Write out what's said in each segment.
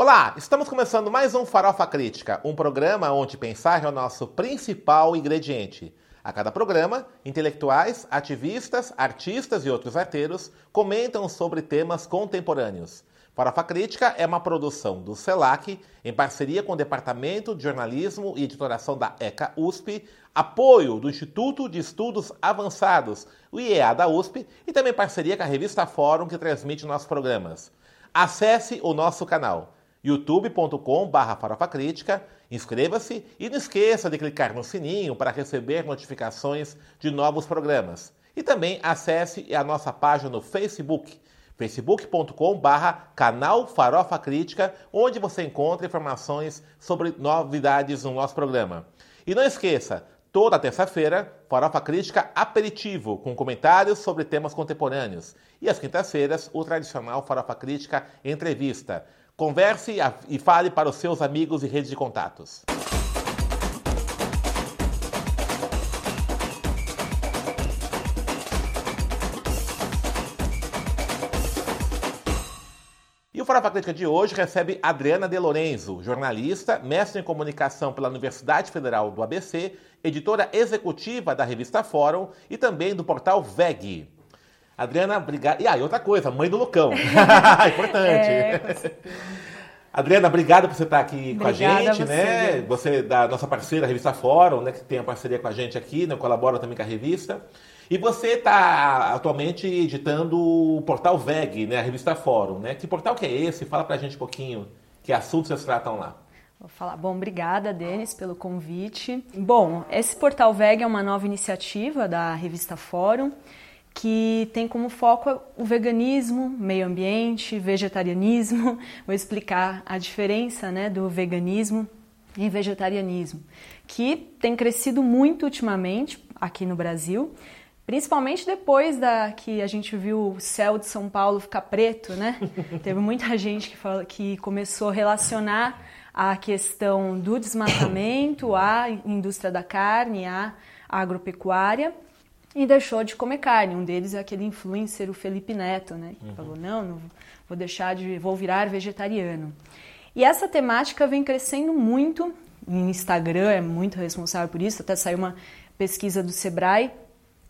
Olá, estamos começando mais um Farofa Crítica, um programa onde pensar é o nosso principal ingrediente. A cada programa, intelectuais, ativistas, artistas e outros arteiros comentam sobre temas contemporâneos. Farofa Crítica é uma produção do CELAC, em parceria com o Departamento de Jornalismo e Editoração da ECA USP, apoio do Instituto de Estudos Avançados, o IEA da USP, e também parceria com a revista Fórum, que transmite nossos programas. Acesse o nosso canal youtube.com.br farofacrítica, inscreva-se e não esqueça de clicar no sininho para receber notificações de novos programas. E também acesse a nossa página no Facebook, facebook.com.br canal Farofa Crítica, onde você encontra informações sobre novidades no nosso programa. E não esqueça, toda terça-feira, Farofa Crítica Aperitivo, com comentários sobre temas contemporâneos. E às quintas-feiras, o tradicional Farofa Crítica Entrevista. Converse e fale para os seus amigos e redes de contatos. E o Farofa Crítica de hoje recebe Adriana De Lorenzo, jornalista, mestre em comunicação pela Universidade Federal do ABC, editora executiva da revista Fórum e também do portal VEG. Adriana, obrigado. E aí, ah, outra coisa, mãe do Lucão. Importante. É, Adriana, obrigado por você estar aqui Obrigada com a gente, a você, né? Você é da nossa parceira, a revista Fórum, né? Que tem a parceria com a gente aqui, né? Colabora também com a revista. E você está atualmente editando o portal VEG, né? A revista Fórum, né? Que portal que é esse? Fala pra gente um pouquinho que assuntos vocês tratam lá. Vou falar. Bom, obrigada, Denis, pelo convite. Bom, esse portal VEG é uma nova iniciativa da revista Fórum que tem como foco o veganismo, meio ambiente, vegetarianismo. Vou explicar a diferença né, do veganismo e vegetarianismo, que tem crescido muito ultimamente aqui no Brasil, principalmente depois da que a gente viu o céu de São Paulo ficar preto, né? Teve muita gente que, fala, que começou a relacionar a questão do desmatamento à indústria da carne, à agropecuária e deixou de comer carne. Um deles é aquele influencer, o Felipe Neto, né? Que uhum. falou: não, não vou deixar de. vou virar vegetariano. E essa temática vem crescendo muito. O Instagram é muito responsável por isso. Até saiu uma pesquisa do Sebrae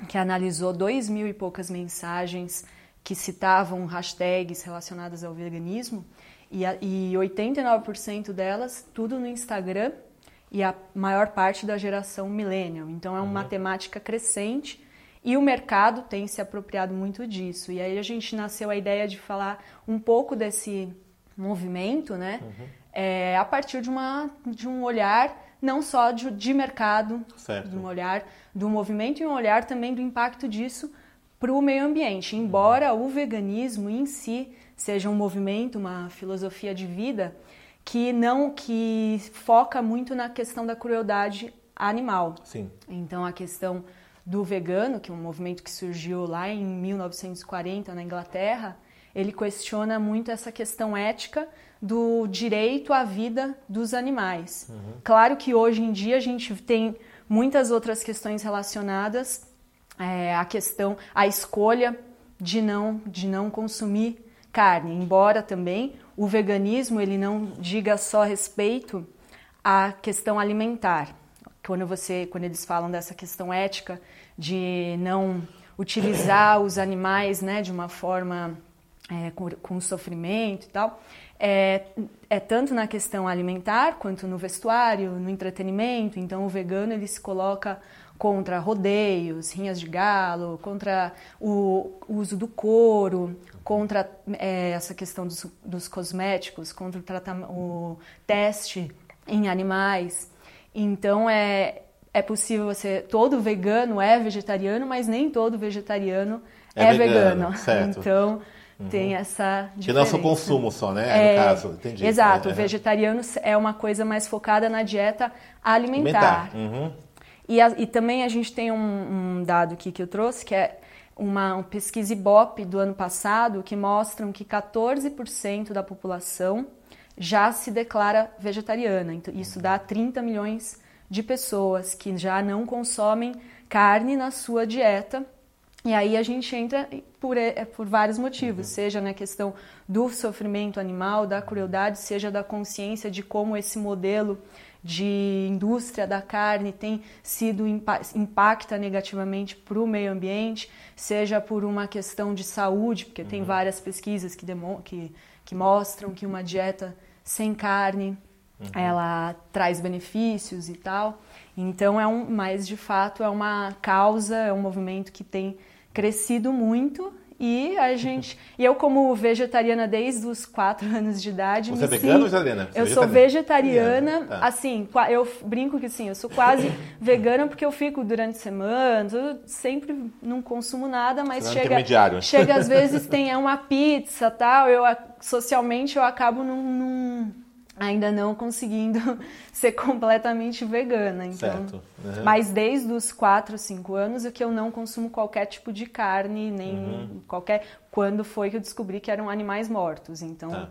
que analisou dois mil e poucas mensagens que citavam hashtags relacionadas ao veganismo e, a, e 89% delas tudo no Instagram e a maior parte da geração millennial. Então é uma uhum. temática crescente e o mercado tem se apropriado muito disso. E aí a gente nasceu a ideia de falar um pouco desse movimento, né? Uhum. É, a partir de, uma, de um olhar não só de, de mercado, certo. de um olhar do movimento e um olhar também do impacto disso para o meio ambiente. Embora uhum. o veganismo em si seja um movimento, uma filosofia de vida que não que foca muito na questão da crueldade animal. Sim. Então a questão do vegano, que é um movimento que surgiu lá em 1940 na Inglaterra, ele questiona muito essa questão ética do direito à vida dos animais. Uhum. Claro que hoje em dia a gente tem muitas outras questões relacionadas é, à questão, à escolha de não, de não consumir carne, embora também o veganismo ele não diga só respeito à questão alimentar. Quando você, quando eles falam dessa questão ética de não utilizar os animais né, de uma forma é, com, com, sofrimento e tal, é, é tanto na questão alimentar quanto no vestuário, no entretenimento. Então, o vegano ele se coloca contra rodeios, rinhas de galo, contra o uso do couro, contra é, essa questão dos, dos, cosméticos, contra o, o teste em animais. Então, é, é possível você. Todo vegano é vegetariano, mas nem todo vegetariano é, é vegano. vegano. Então. Uhum. Tem essa diferença. Que não é só consumo só, né? É, no caso, entendi. Exato, é, o vegetariano é uma coisa mais focada na dieta alimentar. alimentar. Uhum. E, a, e, também a gente tem um, um, dado aqui que eu trouxe, que é uma, uma pesquisa Ibope do ano passado, que mostram que 14% da população já se declara vegetariana. Então, isso dá 30 milhões de pessoas que já não consomem carne na sua dieta E aí a gente entra por, é, por vários motivos, uhum. seja na questão do sofrimento animal, da crueldade, seja da consciência de como esse modelo de indústria da carne tem sido impacta negativamente para o meio ambiente, seja por uma questão de saúde, porque uhum. tem várias pesquisas que, que, que mostram que uma dieta sem carne uhum. ela traz benefícios e tal. Então é um, mas de fato é uma causa, é um movimento que tem crescido muito e a gente. E eu, como vegetariana desde os quatro anos de idade. Você é vegana ou vegetariana? eu sou vegetariana. Tá. Assim, eu brinco que sim, eu sou quase vegana porque eu fico durante a semana, eu sempre não consumo nada, mas Você chega. Chega às vezes tem uma pizza tal. Eu socialmente eu acabo num, num ainda não conseguindo ser completamente vegana. Então, uhum. Mas desde os 4, 5 anos é que eu não consumo qualquer tipo de carne, nem uhum. qualquer. Quando foi que eu descobri que eram animais mortos. Então. Tá.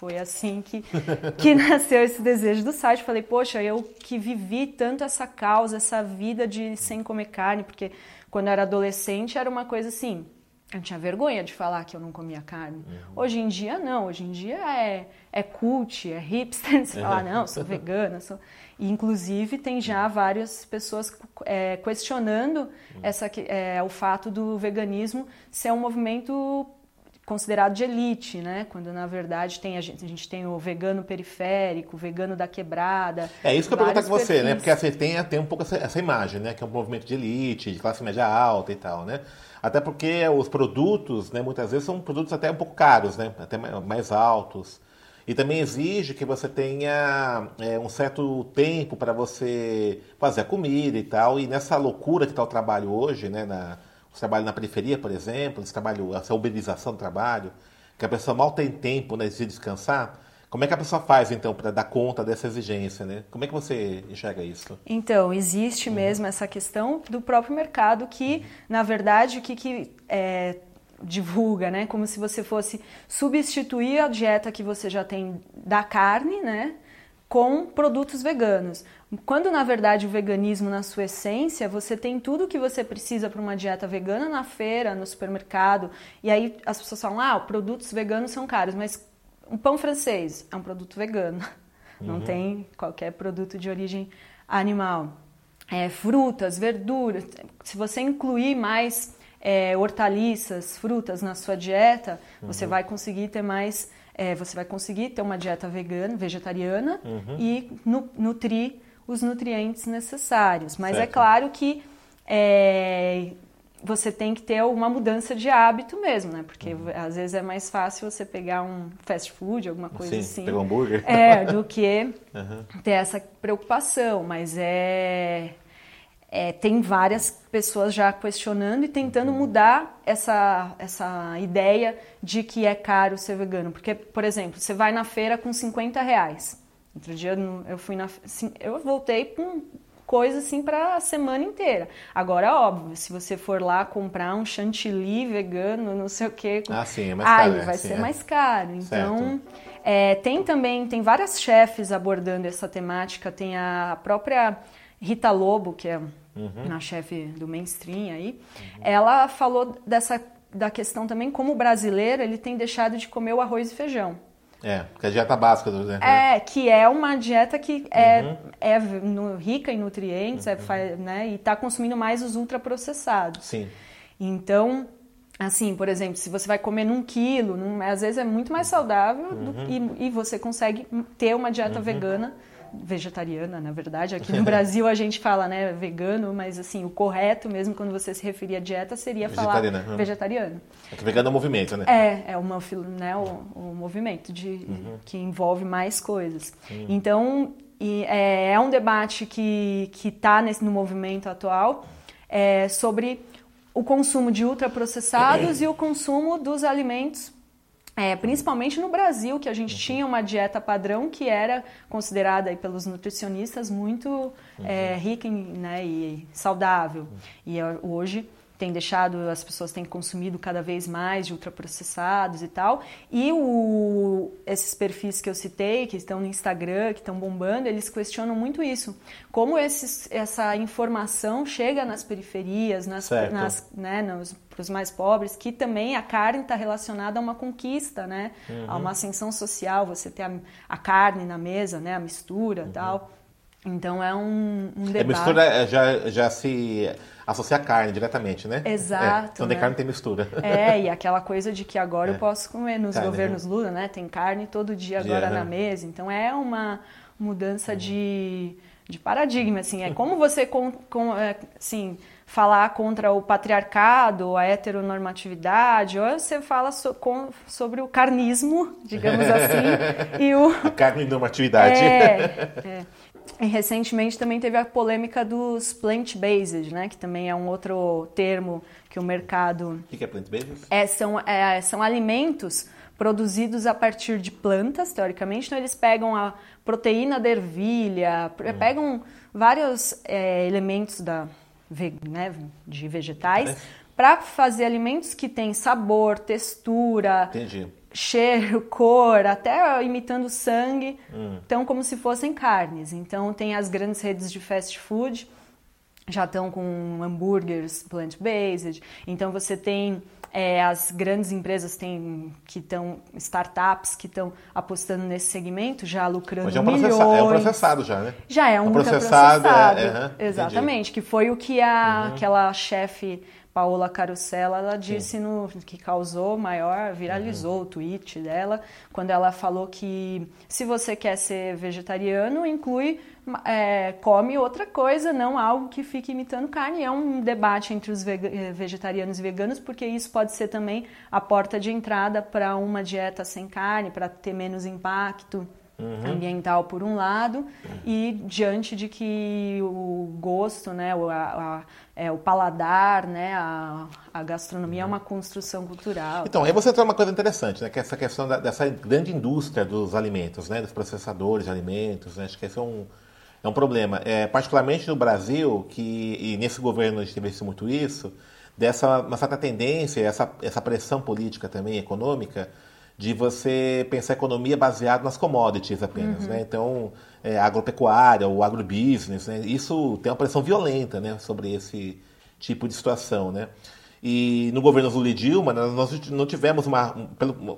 Foi assim que, que nasceu esse desejo do site. Falei, poxa, eu que vivi tanto essa causa, essa vida de sem comer carne, porque quando eu era adolescente era uma coisa assim, eu tinha vergonha de falar que eu não comia carne. Uhum. Hoje em dia, não. Hoje em dia é, é cult, é hipster. Você fala, não, sou vegana. Sou... E, inclusive, tem já várias pessoas é, questionando uhum. essa, é, o fato do veganismo ser um movimento considerado de elite, né? Quando na verdade tem a gente, a gente tem o vegano periférico, o vegano da quebrada. É isso que eu perguntar com você, né? Porque você tem, tem um pouco essa, essa, imagem, né? Que é um movimento de elite, de classe média alta e tal, né? Até porque os produtos, né, muitas vezes são produtos até um pouco caros, né? Até mais altos. E também exige que você tenha é, um certo tempo para você fazer a comida e tal. E nessa loucura que está o trabalho hoje, né? Na, trabalho na periferia, por exemplo, esse trabalho, essa uberização do trabalho, que a pessoa mal tem tempo né, de descansar. Como é que a pessoa faz, então, para dar conta dessa exigência? Né? Como é que você enxerga isso? Então, existe uhum. mesmo essa questão do próprio mercado que, na verdade, o que, que é, divulga, né? Como se você fosse substituir a dieta que você já tem da carne, né? Com produtos veganos. Quando na verdade o veganismo, na sua essência, você tem tudo o que você precisa para uma dieta vegana na feira, no supermercado, e aí as pessoas falam: ah, produtos veganos são caros, mas um pão francês é um produto vegano, uhum. não tem qualquer produto de origem animal. É, frutas, verduras, se você incluir mais é, hortaliças, frutas na sua dieta, uhum. você vai conseguir ter mais, é, você vai conseguir ter uma dieta vegana, vegetariana uhum. e nu nutrir os nutrientes necessários. Mas é certo. é claro que é, você tem que ter uma mudança de hábito mesmo, né? Porque uhum. às vezes é mais fácil você pegar um fast food, alguma coisa Sim, assim. Pegar um hambúrguer. É, do que uhum. ter essa preocupação. Mas é, é, Tem várias pessoas já questionando e tentando mudar essa, essa ideia de que é caro ser vegano. Porque, por exemplo, você vai na feira com 50 reais. Outro dia eu fui na. Eu voltei com coisa assim para a semana inteira. Agora, óbvio, se você for lá comprar um chantilly vegano, não sei o quê, ah, sim, é mais caro, aí vai ser é. mais caro. Então, é, tem também, tem várias chefes abordando essa temática, tem a própria Rita Lobo, que é uhum. a chefe do mainstream aí, uhum. ela falou dessa da questão também como o brasileiro ele tem deixado de comer o arroz e feijão. É, porque a dieta básica do né? É, que é uma dieta que é, uhum. é no, rica em nutrientes é uhum. é, né, e está consumindo mais os ultraprocessados. Sim. Então, assim, por exemplo, se você vai comer num quilo, num, às vezes é muito mais saudável uhum. do, e, e, você consegue ter uma dieta uhum. vegana vegetariana, na verdade. Aqui no Brasil a gente fala, né, vegano, mas assim, o correto mesmo quando você se referir à dieta seria falar uhum. vegetariano. É que vegano é o movimento, né? É, é uma, né, o, o movimento de, uhum. que envolve mais coisas. Uhum. Então, e, é, é, um debate que está no movimento atual é, sobre o consumo de ultraprocessados e o consumo dos alimentos é, principalmente no Brasil, que a gente uhum. tinha uma dieta padrão que era considerada aí, pelos nutricionistas muito uhum. é, rica em, né, e saudável. Uhum. E hoje tem deixado, as pessoas têm consumido cada vez mais de ultraprocessados e tal. E o, esses perfis que eu citei, que estão no Instagram, que estão bombando, eles questionam muito isso. Como esses, essa informação chega nas periferias, nas, nas, né, nos, para os mais pobres, que também a carne está relacionada a uma conquista, né? Uhum. A uma ascensão social, você ter a, a, carne na mesa, né? A mistura uhum. tal. Então é um, um é, debate. A mistura já, já se associa a carne diretamente, né? Exato. É, então né? carne tem mistura. É, e aquela coisa de que agora é. eu posso comer nos carne, governos né? Lula, né? Tem carne todo dia agora na mesa. Então é uma mudança uhum. de, de paradigma, assim. É como você, com, com, é, assim, falar contra o patriarcado, a heteronormatividade, ou você fala so, com, sobre o carnismo, digamos assim, e o... A carne normatividade. É, é. E recentemente também teve a polêmica dos plant-based, né? Que também é um outro termo que o mercado. O que é plant-based? É, são, é, são alimentos produzidos a partir de plantas, teoricamente. Então eles pegam a proteína da ervilha, hum. pegam vários é, elementos da, né, de vegetais. É. Para fazer alimentos que têm sabor, textura, Entendi cheiro, cor, até imitando sangue, hum. então como se fossem carnes. Então tem as grandes redes de fast food, já estão com hambúrgueres plant-based. Então você tem é, as grandes empresas tem, que estão, startups que estão apostando nesse segmento, já lucrando Mas é um milhões. É um processado já, né? Já é um, um processado. É, é, Exatamente, entendi. que foi o que a, uhum. aquela chefe Paola Carosella, ela disse no, que causou maior, viralizou uhum. o tweet dela, quando ela falou que se você quer ser vegetariano, inclui, é, come outra coisa, não algo que fique imitando carne. É um debate entre os eh, vegetarianos e veganos, porque isso pode ser também a porta de entrada para uma dieta sem carne, para ter menos impacto. Uhum. ambiental por um lado uhum. e diante de que o gosto, né, a, a, é, o paladar, né, a, a gastronomia é uma construção cultural. Então, aí você traz uma coisa interessante, né, que é essa questão da, dessa grande indústria dos alimentos, né, dos processadores de alimentos, né, acho que esse é um, é um problema. É, particularmente no Brasil, que e nesse governo a gente teve muito isso, dessa uma certa tendência, essa, essa pressão política também, econômica, de você pensar a economia baseada nas commodities apenas, uhum. né? Então, é, agropecuária, o agrobusiness, né? isso tem uma pressão violenta né? sobre esse tipo de situação. Né? E no governo Lula e Dilma, nós não tivemos, uma,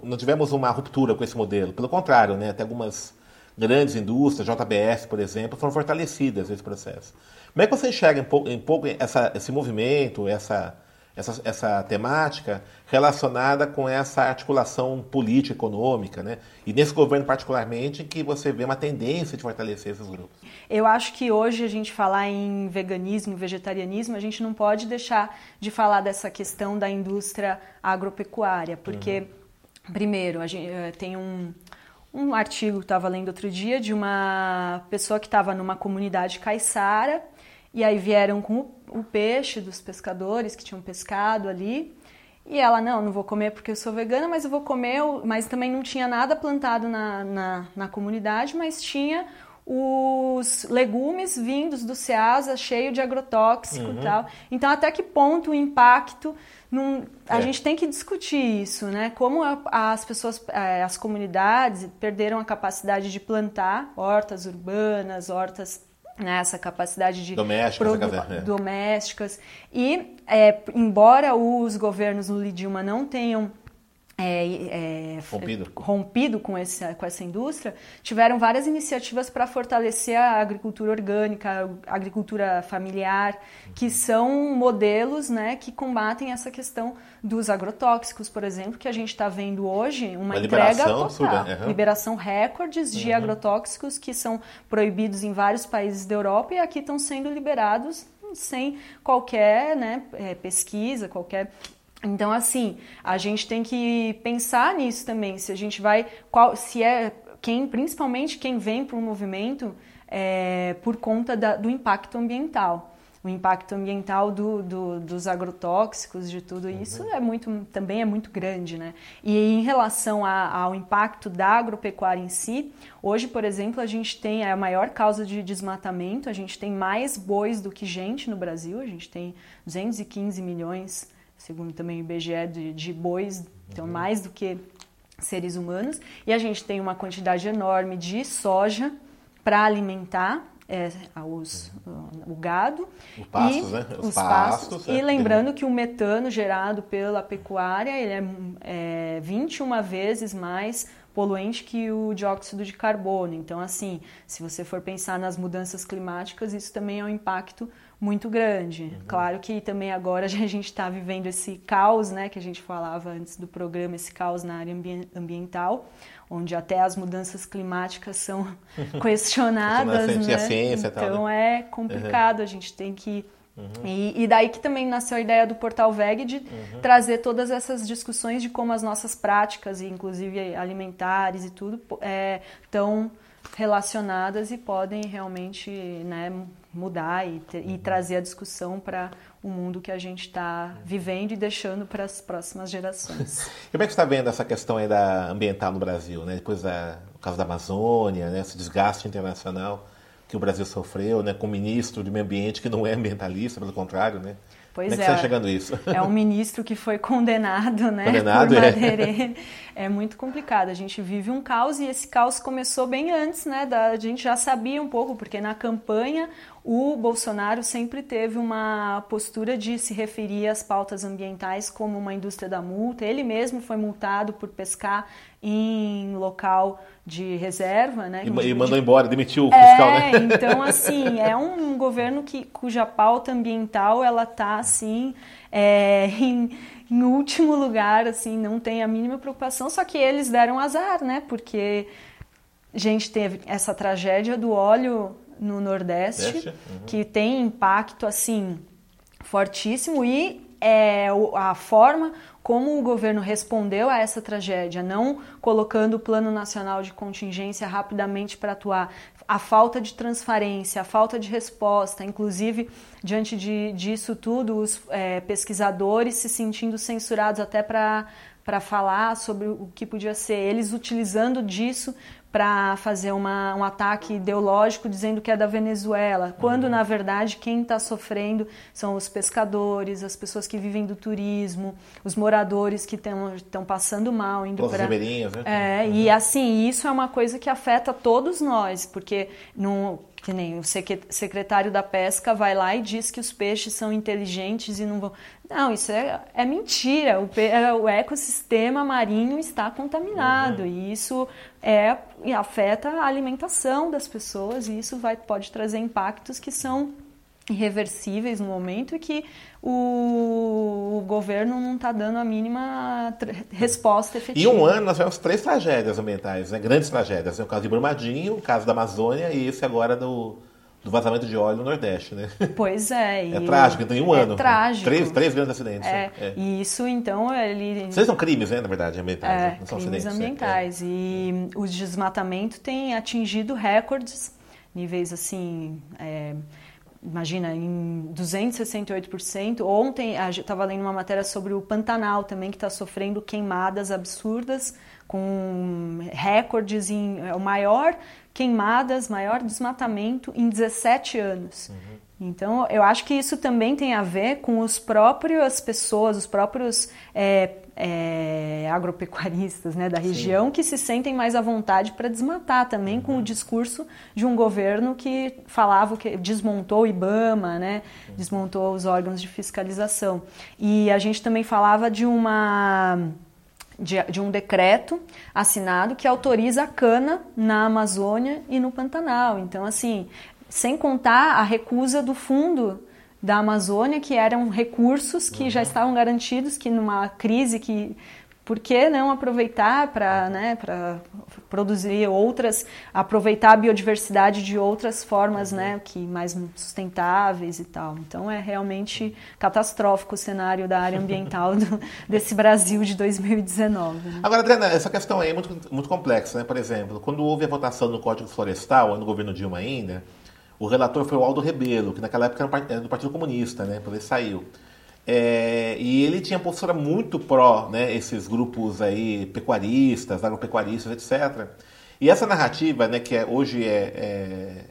não tivemos uma ruptura com esse modelo. Pelo contrário, né? até algumas grandes indústrias, JBS, por exemplo, foram fortalecidas nesse processo. Como é que você enxerga um pouco, um pouco essa, esse movimento, essa essa, essa temática relacionada com essa articulação política econômica, né? E nesse governo particularmente que você vê uma tendência de fortalecer esses grupos. Eu acho que hoje a gente falar em veganismo, vegetarianismo, a gente não pode deixar de falar dessa questão da indústria agropecuária, porque uhum. primeiro a gente eh, tem um um artigo que estava lendo outro dia de uma pessoa que estava numa comunidade caiçara e aí vieram com o, o peixe dos pescadores que tinham pescado ali. E ela, não, não vou comer porque eu sou vegana, mas eu vou comer. Mas também não tinha nada plantado na, na, na comunidade, mas tinha os legumes vindos do Ceasa cheio de agrotóxico uhum. e tal. Então, até que ponto o impacto. Num, a é. gente tem que discutir isso, né? Como a, as pessoas, é, as comunidades perderam a capacidade de plantar hortas urbanas, hortas né, essa capacidade de domésticas, é. domésticas. e é, embora os governos Lula e Dilma não tenham é, é, rompido. rompido com, esse, com essa indústria, tiveram várias iniciativas para fortalecer a agricultura orgânica, a agricultura familiar, que são modelos né, que combatem essa questão dos agrotóxicos, por exemplo, que a gente está vendo hoje uma, uma entrega total, uhum. liberação recordes de uhum. agrotóxicos que são proibidos em vários países da Europa e aqui estão sendo liberados sem qualquer né, é, pesquisa, qualquer então, assim, a gente tem que pensar nisso também. Se a gente vai, qual, se é quem, principalmente quem vem para o movimento é, por conta da, do impacto ambiental. o impacto ambiental do, do, dos agrotóxicos, de tudo uhum. isso é muito, também é muito grande, né? E em relação a, ao impacto da agropecuária em si, hoje, por exemplo, a gente tem a maior causa de desmatamento, a gente tem mais bois do que gente no Brasil, a gente tem 215 milhões, segundo também o IBGE, de, de bois, então uhum. mais do que seres humanos, e a gente tem uma quantidade enorme de soja para alimentar é, os, o gado os pastos, e né? os, os pastos. pastos é. E lembrando que o metano gerado pela pecuária ele é, é 21 vezes mais poluente que o dióxido de carbono. Então, assim, se você for pensar nas mudanças climáticas, isso também é um impacto muito grande. Uhum. Claro que também agora a gente está vivendo esse caos, né, que a gente falava antes do programa, esse caos na área ambiental, onde até as mudanças climáticas são questionadas, né? Ciência, então tal, né? é complicado, uhum. a gente tem que Uhum. E, e, daí que também nasceu a ideia do Portal VEG de uhum. trazer todas essas discussões de como as nossas práticas, inclusive alimentares e tudo, estão é, relacionadas e podem realmente né, mudar e, ter, e, trazer a discussão para o mundo que a gente está vivendo e deixando para as próximas gerações. Como é que você está vendo essa questão aí da ambiental no Brasil, né? Depois da caso da Amazônia, né? esse desgaste internacional que o Brasil sofreu, né? Com o ministro de meio ambiente que não é ambientalista, pelo contrário, né? Pois Como é. Como é que está chegando isso? É um ministro que foi condenado, né? Condenado. É. é muito complicado. A gente vive um caos e esse caos começou bem antes, né? Da, a gente já sabia um pouco, porque na campanha o Bolsonaro sempre teve uma postura de se referir às pautas ambientais como uma indústria da multa. Ele mesmo foi multado por pescar em local de reserva, né? E, e mandou embora, demitiu o fiscal, é, né? Então, assim, é um governo que, cuja pauta ambiental ela está assim é, em, em, último lugar, assim, não tem a mínima preocupação. Só que eles deram azar, né? Porque a gente teve essa tragédia do óleo no Nordeste, uhum. que tem impacto assim fortíssimo e é, a forma como o governo respondeu a essa tragédia, não colocando o Plano Nacional de Contingência rapidamente para atuar, a falta de transparência, a falta de resposta, inclusive diante de, disso tudo, os é, pesquisadores se sentindo censurados até para para falar sobre o que podia ser, eles utilizando disso para fazer uma, um ataque ideológico dizendo que é da Venezuela, quando uhum. na verdade quem está sofrendo são os pescadores, as pessoas que vivem do turismo, os moradores que estão passando mal, indo para. Né? É, uhum. e assim, isso é uma coisa que afeta todos nós, porque no, que nem o secretário da pesca vai lá e diz que os peixes são inteligentes e não vão. Não, isso é, é mentira. O, é, o, ecossistema marinho está contaminado uhum. e isso é, afeta a alimentação das pessoas e isso vai, pode trazer impactos que são irreversíveis no momento e que o, o governo não está dando a mínima resposta efetiva. Em um ano nós tivemos três tragédias ambientais, né? grandes tragédias. Né? O caso de Brumadinho, o caso da Amazônia e esse agora do do vazamento de óleo no Nordeste, né? Pois é. é trágico, então em um é ano. Trágico. Três, três grandes acidentes. É, é. E isso, então, ele... Vocês são crimes, né, na verdade, ambientais. É, né? não são crimes acidentes. É. ambientais. E o desmatamento tem atingido recordes, níveis assim... É, imagina, em 268%. Ontem, estava lendo uma matéria sobre o Pantanal também, que está sofrendo queimadas absurdas, com recordes em... É o maior queimadas, maior desmatamento em 17 anos. Uhum. Então, eu acho que isso também tem a ver com os próprios pessoas, os próprios é, é, agropecuaristas né, da região Sim. que se sentem mais à vontade para desmatar também uhum. com o uhum. discurso de um governo que falava que desmontou o IBAMA, né, uhum. desmontou os órgãos de fiscalização. E a gente também falava de uma de, de, um decreto assinado que autoriza a cana na Amazônia e no Pantanal. Então, assim, sem contar a recusa do fundo da Amazônia, que eram recursos que uhum. já estavam garantidos, que numa crise que por que não aproveitar para né, produzir outras, aproveitar a biodiversidade de outras formas, né, que mais sustentáveis e tal. Então é realmente catastrófico o cenário da área ambiental do, desse Brasil de 2019. Né? Agora, Adriana, essa questão aí é muito, muito complexa, né? Por exemplo, quando houve a votação no Código Florestal, no governo Dilma ainda, O relator foi o Aldo Rebelo, que naquela época era do Partido Comunista, né? Por ele saiu. É, e ele tinha postura muito pró, né? Esses grupos aí pecuaristas, agropecuaristas, etc. E essa narrativa, né? Que é, hoje é, é,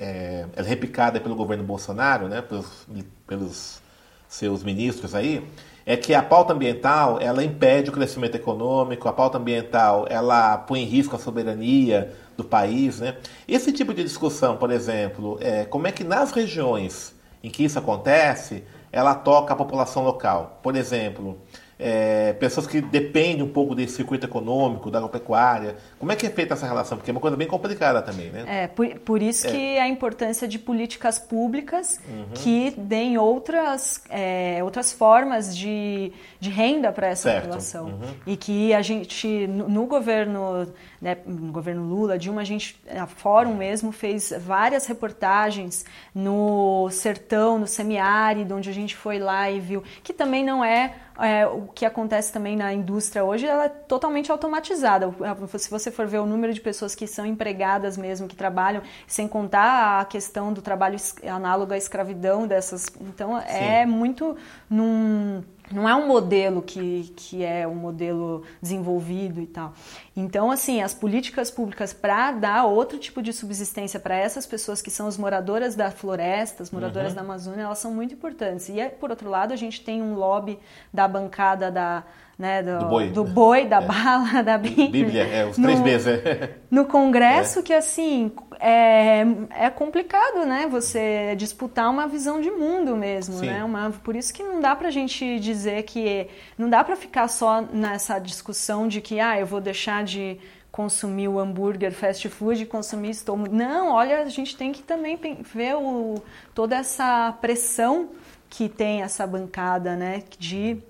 é, é replicada pelo governo Bolsonaro, né? Pelos, pelos seus ministros aí, é que a pauta ambiental ela impede o crescimento econômico, a pauta ambiental ela põe em risco a soberania do país, né? Esse tipo de discussão, por exemplo, é, como é que nas regiões em que isso acontece, ela toca a população local. Por exemplo, é, pessoas que dependem um pouco desse circuito econômico, da agropecuária. Como é que é feita essa relação? Porque é uma coisa bem complicada também, né? É, por, por isso é. que a importância de políticas públicas uhum. que deem outras, é, outras formas de, de renda para essa certo. população. Uhum. E que a gente, no, no governo, né, no governo Lula, Dilma, a gente, a Fórum mesmo, fez várias reportagens no sertão, no semiárido, onde a gente foi lá e viu, que também não é é, o que acontece também na indústria hoje, ela é totalmente automatizada. Se você for ver o número de pessoas que são empregadas mesmo, que trabalham, sem contar a questão do trabalho análogo à escravidão dessas. Então, é Sim. é muito num não é um modelo que, que é um modelo desenvolvido e tal. Então, assim, as políticas públicas para dar outro tipo de subsistência para essas pessoas que são as moradoras da floresta, as moradoras uhum. da Amazônia, elas são muito importantes. E, por outro lado, a gente tem um lobby da bancada da né, do, do, boi, do boi da é. bala, da Bíblia. Bíblia, é, os três meses. no Congresso, é. que assim, é, é complicado, né, você disputar uma visão de mundo mesmo, Sim. né, uma, por isso que não dá pra gente dizer que, não dá pra ficar só nessa discussão de que, ah, eu vou deixar de consumir o hambúrguer fast food consumir estômago. Não, olha, a gente tem que também ver o, toda essa pressão que tem essa bancada, né, de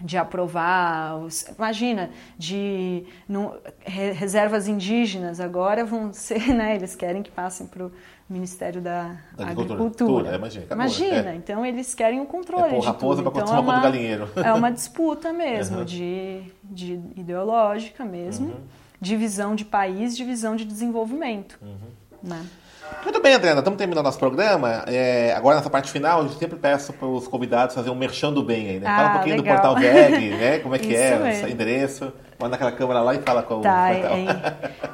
de aprovar, os, imagina, de reservas indígenas agora vão ser, né, eles querem que passem para o Ministério da, da Agricultura. Agricultura. É, imagina, acabou, imagina é. então eles querem o controle é, de raposa tudo. Então é uma, galinheiro. é uma disputa mesmo, uhum. de, de ideológica mesmo, uhum. divisão de país, divisão de desenvolvimento. Uhum. Né? Muito bem, Adriana, estamos terminando nosso programa. É, agora, nessa parte final, eu sempre peço para os convidados fazer um merchan do bem aí, né? Fala um ah, pouquinho legal. do portal VEG, né? Como é que é, o endereço. Manda aquela câmera lá e fala com tá, o portal. É,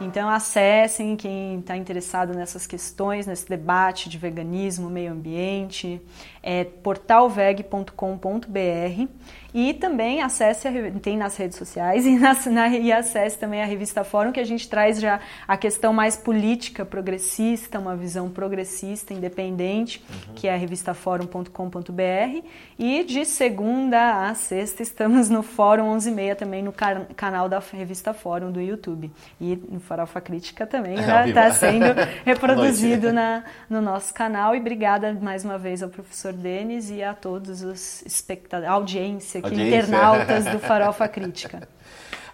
então, acessem quem está interessado nessas questões, nesse debate de veganismo, meio ambiente. É portalveg.com.br e também acesse, a, tem nas redes sociais e, nas, na, e acesse também a revista Fórum, que a gente traz já a questão mais política, progressista, uma visão progressista, independente, uhum. que é a revistaforum.com.br. E de segunda a sexta estamos no Fórum 11h30 também no can canal da revista Fórum do YouTube. E no Farofa Crítica também está né, sendo reproduzido na, no nosso canal. E obrigada mais uma vez ao professor Denis e a todos os espectadores, audiência aqui, audiência. internautas do Farofa Crítica.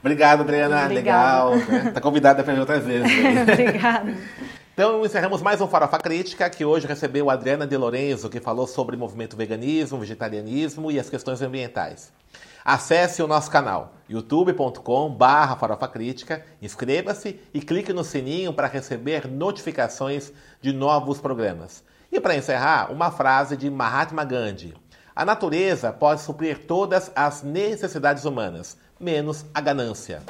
Obrigado, Adriana. Legal. Está convidada para vir outras vezes. Obrigada. Então encerramos mais um Farofa Crítica, que hoje recebeu a Adriana De Lorenzo, que falou sobre movimento veganismo, vegetarianismo e as questões ambientais. Acesse o nosso canal youtube.com barra farofa crítica, inscreva-se e clique no sininho para receber notificações de novos programas. E para encerrar, uma frase de Mahatma Gandhi. A natureza pode suprir todas as necessidades humanas, menos a ganância.